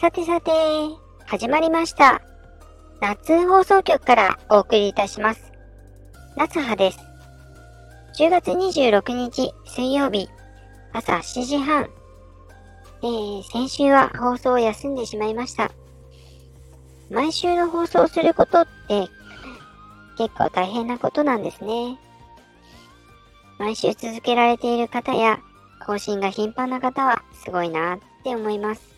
さてさて、始まりました。夏放送局からお送りいたします。夏葉です。10月26日水曜日、朝7時半。えー、先週は放送を休んでしまいました。毎週の放送することって結構大変なことなんですね。毎週続けられている方や更新が頻繁な方はすごいなって思います。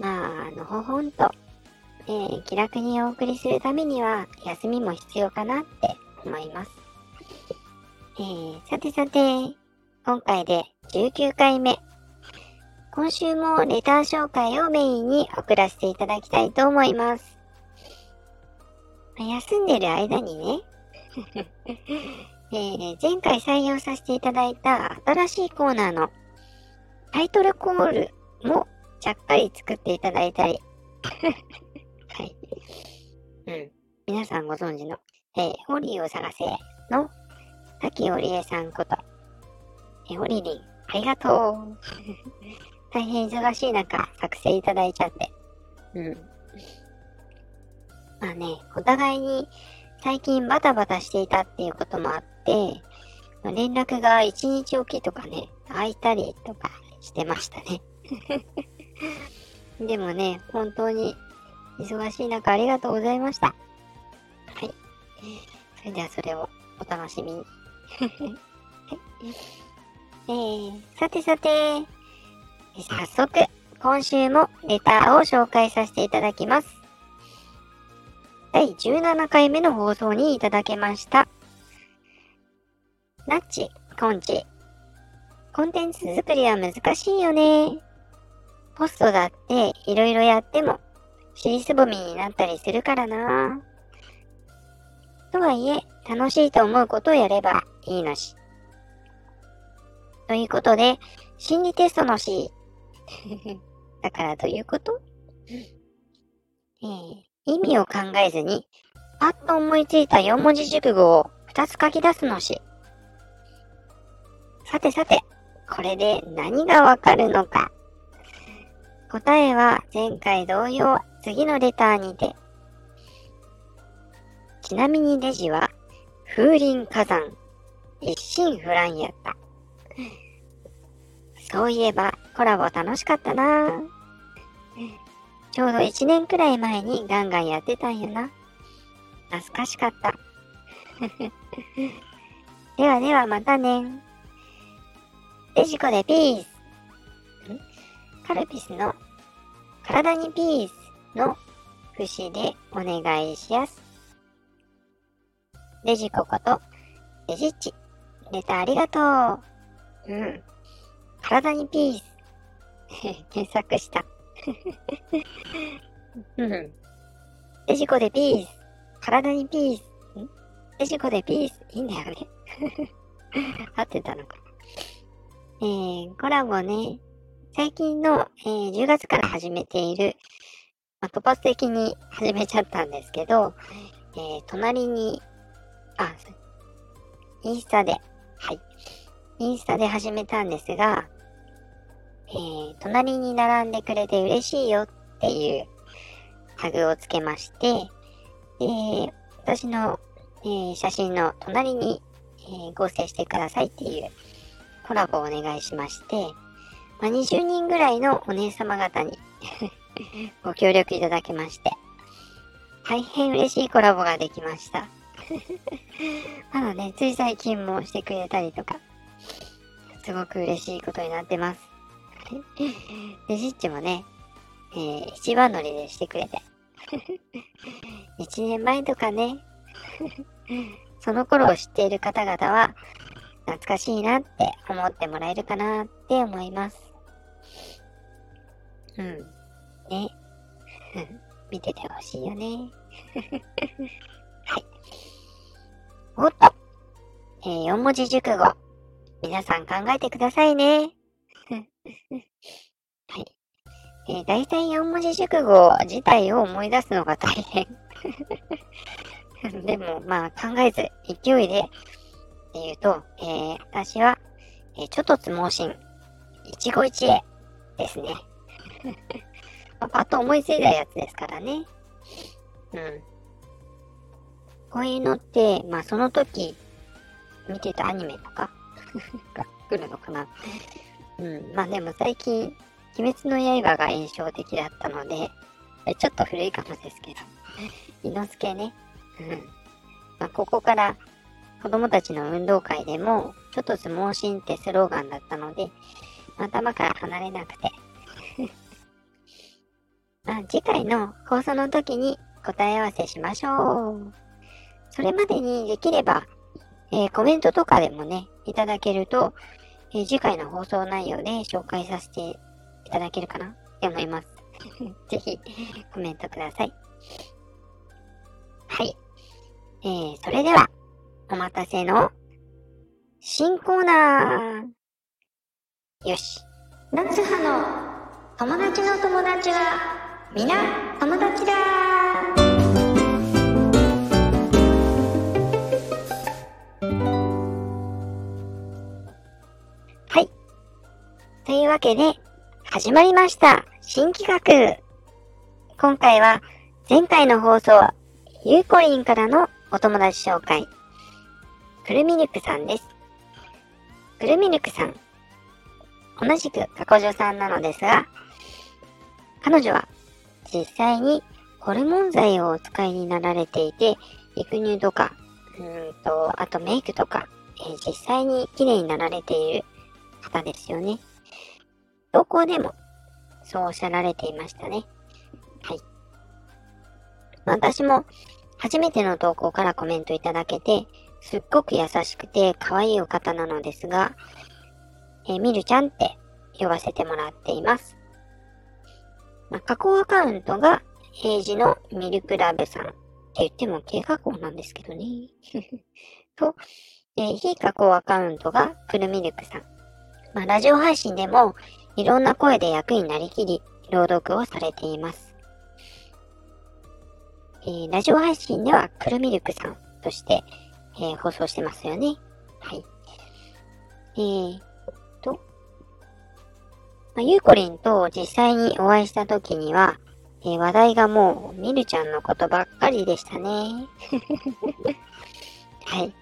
まあ、あのほほんと、えー気楽にお送りするためには休みも必要かなって思います。えーさてさて、今回で19回目。今週もレター紹介をメインに送らせていただきたいと思います。まあ休んでる間にね、えー前回採用させていただいた新しいコーナーのタイトルコールもちゃっかり作っていただいたり、はい。うん。皆さんご存知の、えーホリーを探せの滝織江さんこと、えーホリリン、ありがとう。大変忙しい中、作成いただいちゃって。うん。まあね、お互いに最近バタバタしていたっていうこともあって、まあ連絡が一日おきとかね、空いたりとかしてましたね。でもね、本当に忙しい中ありがとうございました。はい。それではそれをお楽しみに。えー、さてさて、早速、今週もレターを紹介させていただきます。第17回目の放送にいただけました。ナッチ、コンチ。コンテンツ作りは難しいよね。ポストだっていろいろやっても尻すぼみになったりするからな。とはいえ、楽しいと思うことをやればいいのし。ということで、心理テストの C。だからどういうこと？えー意味を考えずに、パッと思いついた4文字熟語を2つ書き出すのし。さてさて、これで何がわかるのか。答えは前回同様、次のレターにて。ちなみにレジは、風林火山、一心不乱やった。そういえば、コラボ楽しかったなちょうど1年くらい前にガンガンやってたんよな。懐かしかった。ではではまたね。デジコでピース。んカルピスの体にピースの節でお願いしやす。デジコことデジッチ。レターありがとう。うん。体にピース。検索した。うん。デジコでピース。体にピース。んデジコでピース。いいんだよね。合ってたのか。えー、コラボね。最近の、えー10月から始めている、まあ、突発的に始めちゃったんですけど、えー隣に、あ、インスタで、はい。インスタで始めたんですが、えー隣に並んでくれて嬉しいよっていうタグをつけまして、で、私の、えー写真の隣に、え合成してくださいっていうコラボをお願いしまして、まあ、20人ぐらいのお姉様方に ご協力いただきまして、大変嬉しいコラボができました。まだね、つい最近もしてくれたりとか、すごく嬉しいことになってます。で、ジッチもね、えー一番乗りでしてくれて。一年前とかね、その頃を知っている方々は、懐かしいなって思ってもらえるかなって思います。うん。ね。見ててほしいよね。はい。おっと。えー、4文字熟語。皆さん考えてくださいね。はい。えー、大体4文字熟語自体を思い出すのが大変。でも、まあ、考えず、勢いで、っていうと、えー、私は、えー、ちょっとつ盲信、一期一会ですね。ま あ、パッと思いついたやつですからね。うん。こういうのって、まあその時見てたアニメとか が来るのかな。うん。まあでも最近、鬼滅の刃が印象的だったので、ちょっと古いかもですけど、伊之助ね。うん。まあここから子供たちの運動会でも、ちょっと相撲シーンってスローガンだったので、頭から離れなくてあ、次回の放送の時に答え合わせしましょう。それまでにできれば、えー、コメントとかでもね、いただけると、えー、次回の放送内容で紹介させていただけるかな？って思います。ぜひ、コメントください。はい。えー、それでは、お待たせの、新コーナー。よし。夏葉の友達の友達は皆友達だはいというわけで、始まりました。新企画。今回は、前回の放送、ゆうこりんからのお友達紹介。くるみルクさんです。くるみルクさん。同じく過去女さんなのですが、彼女は実際にホルモン剤をお使いになられていて、育乳とか、うんと、あとメイクとか、えー、実際に綺麗になられている方ですよね。どこでも、そうおっしゃられていましたね。はい。私も、初めての投稿からコメントいただけて、すっごく優しくて可愛いお方なのですが、えー、みるちゃんって呼ばせてもらっています。まあ、加工アカウントが平時のミルクラブさんって言っても軽加工なんですけどね。と、えー、非加工アカウントがプルミルクさん。まあ、ラジオ配信でもいろんな声で役になりきり、朗読をされています。えー、ラジオ配信では、くるみるくさんとして、えー、放送してますよね。はい。えー、まあ、ゆうこりんと実際にお会いした時には、えー、話題がもう、みるちゃんのことばっかりでしたね。はい。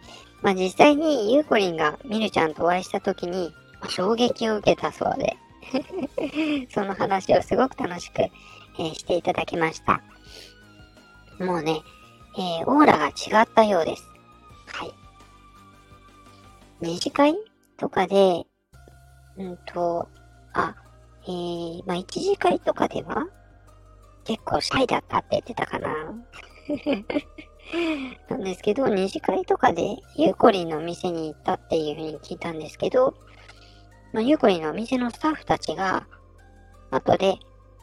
まあ、実際にゆうこりんがみるちゃんとお会いした時に、まあ、衝撃を受けたそうで、その話をすごく楽しく、えー、していただきました。もうね、えー、オーラが違ったようです。はい。二次会とかで、うんと、あ、えー、まあ、一次会とかでは結構シャイだったって言ってたかな。なんですけど、二次会とかでゆうこりんの店に行ったっていうふうに聞いたんですけど、まあ、ゆうこりんのお店のスタッフたちが、後で、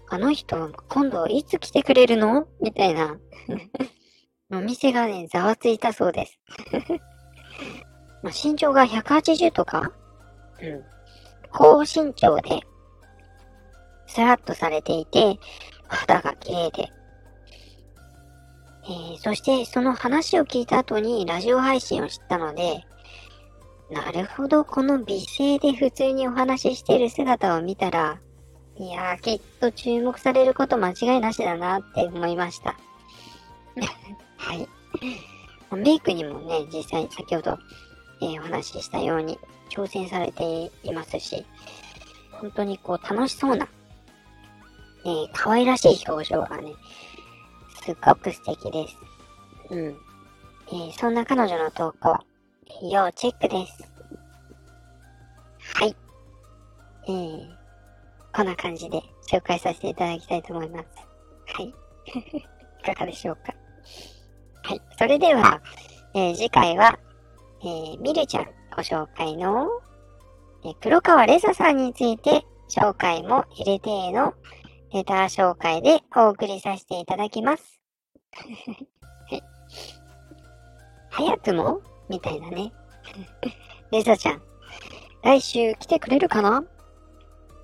あの人、今度いつ来てくれるの？みたいな。お店がね、ざわついたそうです。まあ、身長が180とか、うん。高身長で、スラッとされていて、肌が綺麗で。えー、そしてその話を聞いた後にラジオ配信を知ったので、なるほど、この美声で普通にお話ししている姿を見たら、いやー、きっと注目されること間違いなしだなって思いました。はい。メイクにもね、実際先ほど、えー、お話ししたように挑戦されていますし、本当にこう楽しそうな、えー、可愛らしい表情がね、すっごく素敵です。うん。えー、そんな彼女の投稿、要チェックです。はい。えー、こんな感じで紹介させていただきたいと思います。はい。いかがでしょうか？はい。それでは、えー、次回は、えー、みるちゃんご紹介の、え、黒川レサさんについて紹介も入れてのレター紹介でお送りさせていただきます。はい。早くも？みたいなね。レザちゃん、来週来てくれるかな？っ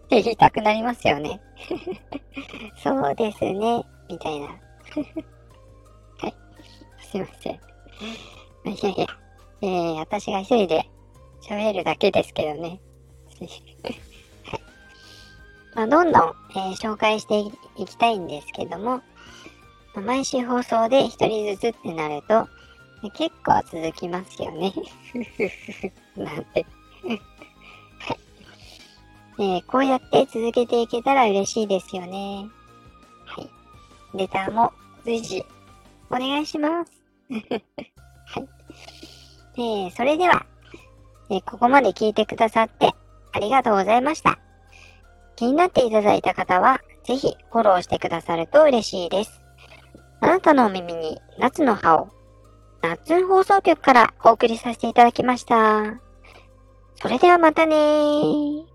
て言いたくなりますよね。そうですね、みたいな。はい。すいません。いやいや、えー、私が一人で喋るだけですけどね。まあ、どんどん、えー紹介していきたいんですけども、まあ毎週放送で一人ずつってなると、結構続きますよね。なんて。えーこうやって続けていけたら嬉しいですよね。はい。レターも随時お願いします。はい。えーそれでは、えここまで聞いてくださってありがとうございました。気になっていただいた方は、ぜひフォローしてくださると嬉しいです。あなたのお耳に夏の葉を、夏放送局からお送りさせていただきました。それではまたねー。